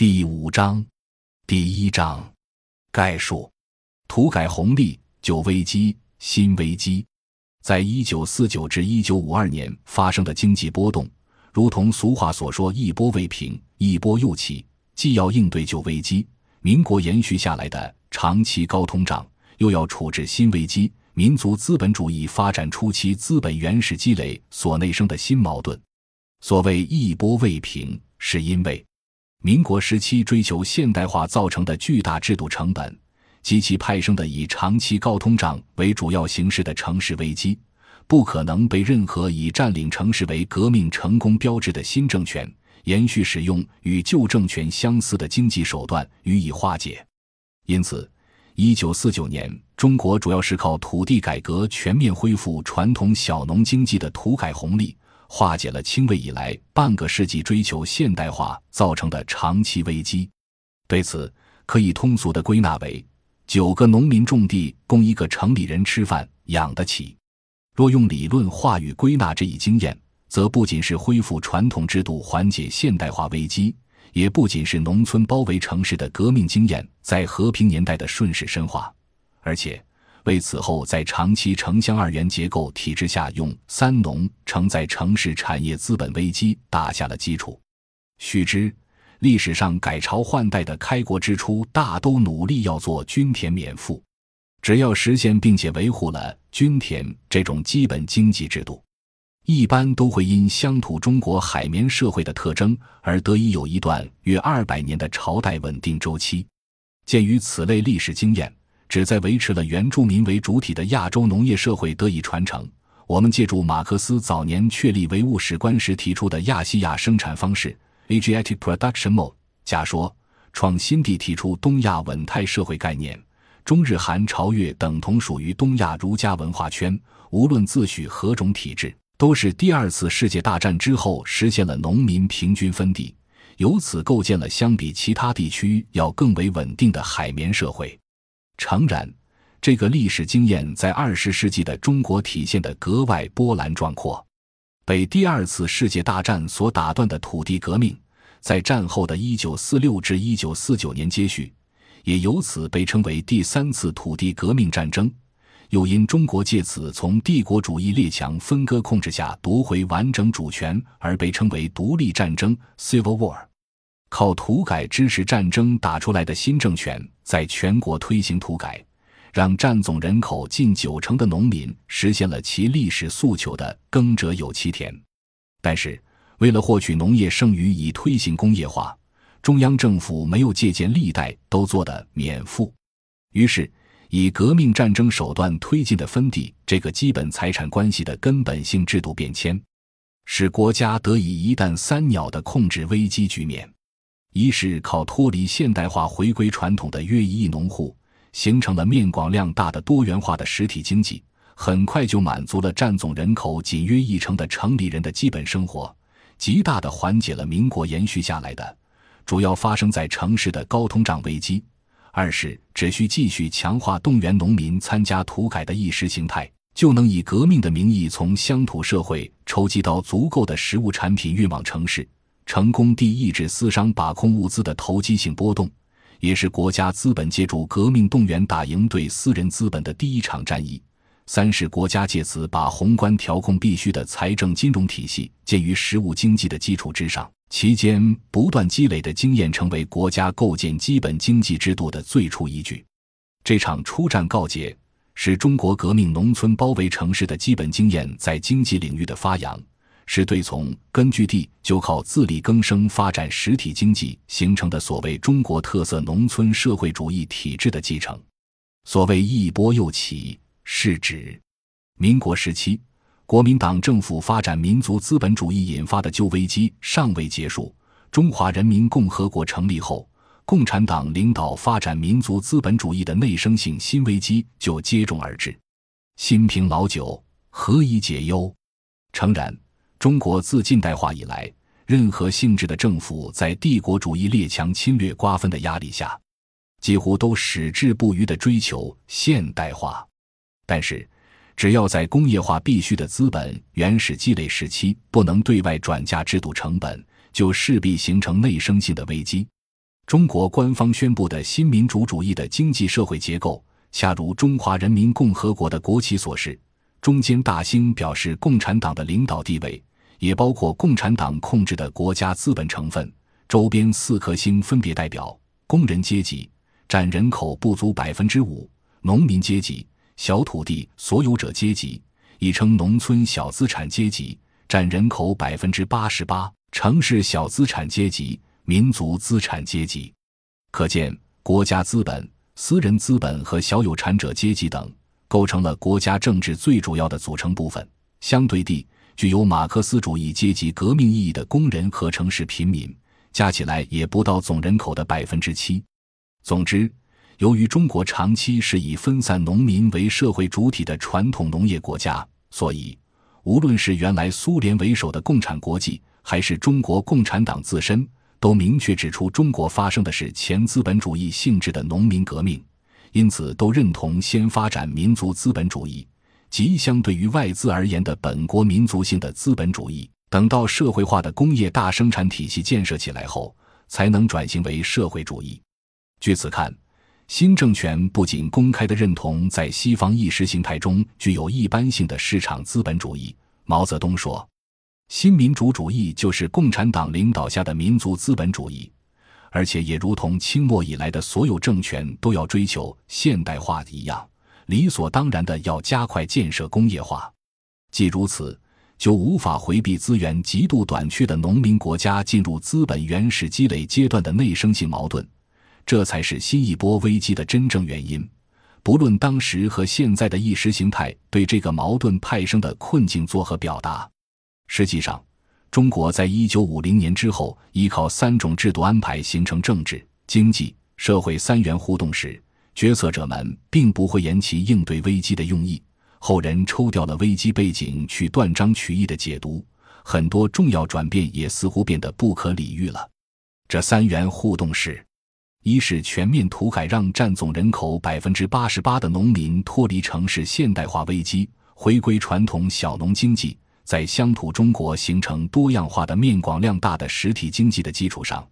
第五章，第一章，概述：土改红利、旧危机、新危机。在一九四九至一九五二年发生的经济波动，如同俗话所说“一波未平，一波又起”，既要应对旧危机，民国延续下来的长期高通胀，又要处置新危机，民族资本主义发展初期资本原始积累所内生的新矛盾。所谓“一波未平”，是因为。民国时期追求现代化造成的巨大制度成本，及其派生的以长期高通胀为主要形式的城市危机，不可能被任何以占领城市为革命成功标志的新政权延续使用与旧政权相似的经济手段予以化解。因此，一九四九年，中国主要是靠土地改革全面恢复传统小农经济的土改红利。化解了清魏以来半个世纪追求现代化造成的长期危机，对此可以通俗的归纳为：九个农民种地供一个城里人吃饭养得起。若用理论话语归纳这一经验，则不仅是恢复传统制度缓解现代化危机，也不仅是农村包围城市的革命经验在和平年代的顺势深化，而且。为此后在长期城乡二元结构体制下用“三农”承载城市产业资本危机打下了基础。须知，历史上改朝换代的开国之初，大都努力要做均田免赋。只要实现并且维护了均田这种基本经济制度，一般都会因乡土中国海绵社会的特征而得以有一段约二百年的朝代稳定周期。鉴于此类历史经验。旨在维持了原住民为主体的亚洲农业社会得以传承。我们借助马克思早年确立唯物史观时提出的亚细亚生产方式 （Asiatic Production Mode），假说创新地提出东亚稳态社会概念。中日韩朝越等同属于东亚儒家文化圈，无论自诩何种体制，都是第二次世界大战之后实现了农民平均分地，由此构建了相比其他地区要更为稳定的海绵社会。诚然，这个历史经验在二十世纪的中国体现得格外波澜壮阔。被第二次世界大战所打断的土地革命，在战后的一九四六至一九四九年接续，也由此被称为第三次土地革命战争。又因中国借此从帝国主义列强分割控制下夺回完整主权，而被称为独立战争 （Civil War）。靠土改支持战争打出来的新政权，在全国推行土改，让占总人口近九成的农民实现了其历史诉求的“耕者有其田”。但是，为了获取农业剩余以推行工业化，中央政府没有借鉴历代都做的免赋，于是以革命战争手段推进的分地这个基本财产关系的根本性制度变迁，使国家得以一弹三鸟的控制危机局面。一是靠脱离现代化、回归传统的约一亿农户，形成了面广量大的多元化的实体经济，很快就满足了占总人口仅约一成的城里人的基本生活，极大的缓解了民国延续下来的主要发生在城市的高通胀危机。二是只需继续强化动员农民参加土改的意识形态，就能以革命的名义从乡土社会筹集到足够的实物产品运往城市。成功地抑制私商把控物资的投机性波动，也是国家资本借助革命动员打赢对私人资本的第一场战役。三是国家借此把宏观调控必须的财政金融体系建于实物经济的基础之上，期间不断积累的经验成为国家构建基本经济制度的最初依据。这场初战告捷，是中国革命农村包围城市的基本经验在经济领域的发扬。是对从根据地就靠自力更生发展实体经济形成的所谓中国特色农村社会主义体制的继承。所谓一波又起，是指民国时期国民党政府发展民族资本主义引发的旧危机尚未结束。中华人民共和国成立后，共产党领导发展民族资本主义的内生性新危机就接踵而至。新瓶老酒，何以解忧？诚然。中国自近代化以来，任何性质的政府在帝国主义列强侵略瓜分的压力下，几乎都矢志不渝地追求现代化。但是，只要在工业化必须的资本原始积累时期不能对外转嫁制度成本，就势必形成内生性的危机。中国官方宣布的新民主主义的经济社会结构，恰如中华人民共和国的国旗所示，中间大星表示共产党的领导地位，也包括共产党控制的国家资本成分；周边四颗星分别代表工人阶级，占人口不足百分之五；农民阶级、小土地所有者阶级，亦称农村小资产阶级，占人口百分之八十八；城市小资产阶级。民族资产阶级，可见国家资本、私人资本和小有产者阶级等构成了国家政治最主要的组成部分。相对地，具有马克思主义阶级革命意义的工人和城市贫民，加起来也不到总人口的百分之七。总之，由于中国长期是以分散农民为社会主体的传统农业国家，所以无论是原来苏联为首的共产国际，还是中国共产党自身，都明确指出，中国发生的是前资本主义性质的农民革命，因此都认同先发展民族资本主义，即相对于外资而言的本国民族性的资本主义。等到社会化的工业大生产体系建设起来后，才能转型为社会主义。据此看，新政权不仅公开的认同在西方意识形态中具有一般性的市场资本主义。毛泽东说。新民主主义就是共产党领导下的民族资本主义，而且也如同清末以来的所有政权都要追求现代化一样，理所当然的要加快建设工业化。既如此，就无法回避资源极度短缺的农民国家进入资本原始积累阶段的内生性矛盾，这才是新一波危机的真正原因。不论当时和现在的意识形态对这个矛盾派生的困境作何表达。实际上，中国在一九五零年之后，依靠三种制度安排形成政治、经济、社会三元互动时，决策者们并不会言其应对危机的用意。后人抽掉了危机背景去断章取义的解读，很多重要转变也似乎变得不可理喻了。这三元互动是：一是全面土改，让占总人口百分之八十八的农民脱离城市现代化危机，回归传统小农经济。在乡土中国形成多样化的面广量大的实体经济的基础上，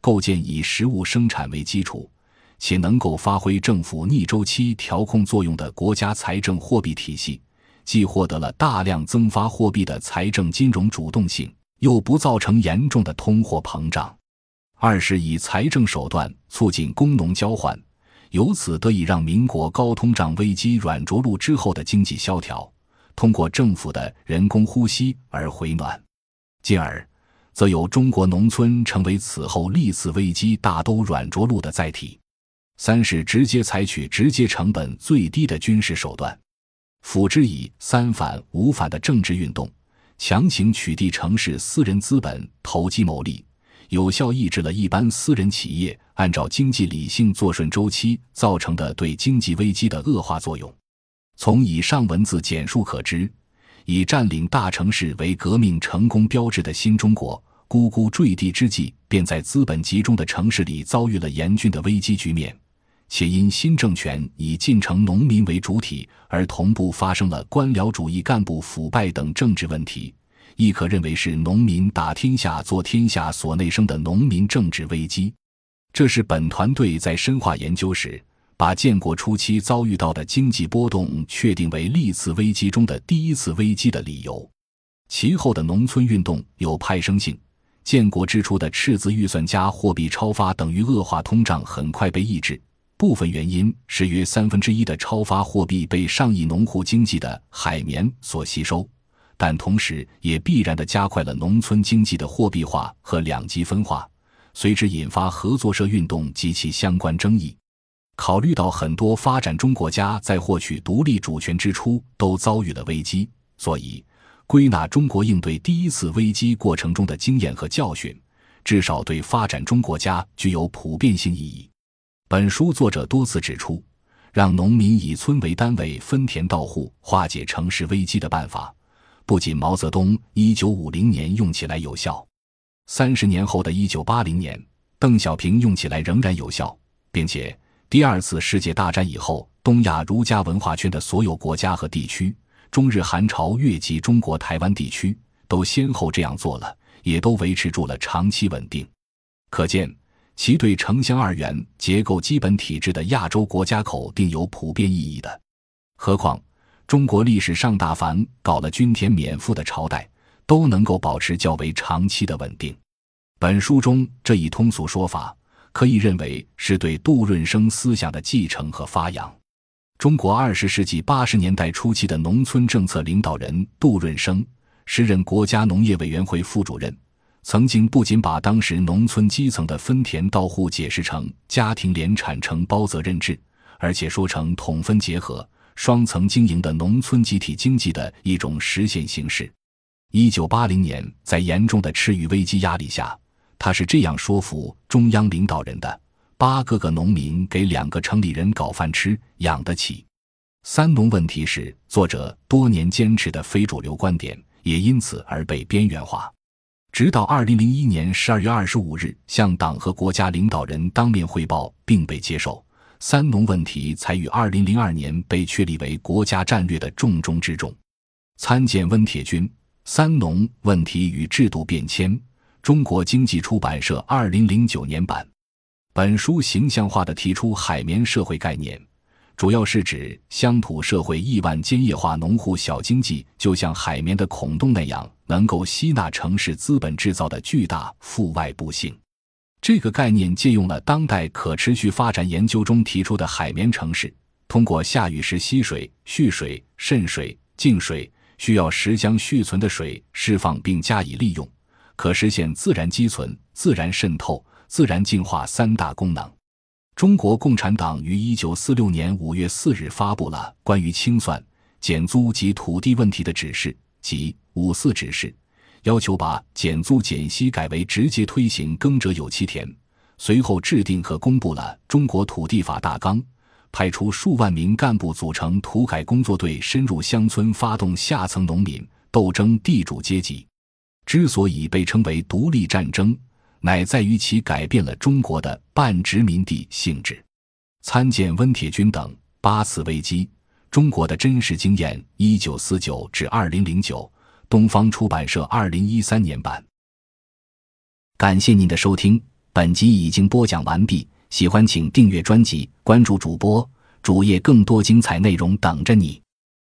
构建以实物生产为基础，且能够发挥政府逆周期调控作用的国家财政货币体系，既获得了大量增发货币的财政金融主动性，又不造成严重的通货膨胀。二是以财政手段促进工农交换，由此得以让民国高通胀危机软着陆之后的经济萧条。通过政府的人工呼吸而回暖，进而，则有中国农村成为此后历次危机大都软着陆的载体。三是直接采取直接成本最低的军事手段，辅之以三反五反的政治运动，强行取缔城市私人资本投机牟利，有效抑制了一般私人企业按照经济理性作顺周期造成的对经济危机的恶化作用。从以上文字简述可知，以占领大城市为革命成功标志的新中国，咕咕坠地之际，便在资本集中的城市里遭遇了严峻的危机局面，且因新政权以进城农民为主体，而同步发生了官僚主义干部腐败等政治问题，亦可认为是农民打天下、做天下所内生的农民政治危机。这是本团队在深化研究时。把建国初期遭遇到的经济波动确定为历次危机中的第一次危机的理由，其后的农村运动有派生性。建国之初的赤字预算加货币超发等于恶化通胀，很快被抑制。部分原因是约三分之一的超发货币被上亿农户经济的海绵所吸收，但同时也必然的加快了农村经济的货币化和两极分化，随之引发合作社运动及其相关争议。考虑到很多发展中国家在获取独立主权之初都遭遇了危机，所以归纳中国应对第一次危机过程中的经验和教训，至少对发展中国家具有普遍性意义。本书作者多次指出，让农民以村为单位分田到户化解城市危机的办法，不仅毛泽东一九五零年用起来有效，三十年后的一九八零年，邓小平用起来仍然有效，并且。第二次世界大战以后，东亚儒家文化圈的所有国家和地区，中日韩朝越及中国台湾地区，都先后这样做了，也都维持住了长期稳定。可见，其对城乡二元结构基本体制的亚洲国家口定有普遍意义的。何况中国历史上大凡搞了均田免赋的朝代，都能够保持较为长期的稳定。本书中这一通俗说法，可以认为是对杜润生思想的继承和发扬。中国二十世纪八十年代初期的农村政策领导人杜润生，时任国家农业委员会副主任。曾经不仅把当时农村基层的分田到户解释成家庭联产承包责任制，而且说成统分结合、双层经营的农村集体经济的一种实现形式。一九八零年，在严重的吃鱼危机压力下，他是这样说服中央领导人的：八个个农民给两个城里人搞饭吃，养得起。三农问题是作者多年坚持的非主流观点，也因此而被边缘化。直到二零零一年十二月二十五日向党和国家领导人当面汇报并被接受，三农问题才于二零零二年被确立为国家战略的重中之重。参见温铁军《三农问题与制度变迁》，中国经济出版社二零零九年版。本书形象化的提出海绵社会概念。主要是指乡土社会亿万兼业化农户小经济，就像海绵的孔洞那样，能够吸纳城市资本制造的巨大负外部性。这个概念借用了当代可持续发展研究中提出的海绵城市，通过下雨时吸水、蓄水、渗水、净水，需要时将蓄存的水释放并加以利用，可实现自然积存、自然渗透、自然净化三大功能。中国共产党于一九四六年五月四日发布了关于清算、减租及土地问题的指示，即“五四指示”，要求把减租减息改为直接推行“耕者有其田”。随后制定和公布了《中国土地法大纲》，派出数万名干部组成土改工作队，深入乡村，发动下层农民斗争地主阶级。之所以被称为独立战争。乃在于其改变了中国的半殖民地性质。参见温铁军等《八次危机：中国的真实经验》（一九四九至二零零九），东方出版社二零一三年版。感谢您的收听，本集已经播讲完毕。喜欢请订阅专辑，关注主播主页，更多精彩内容等着你。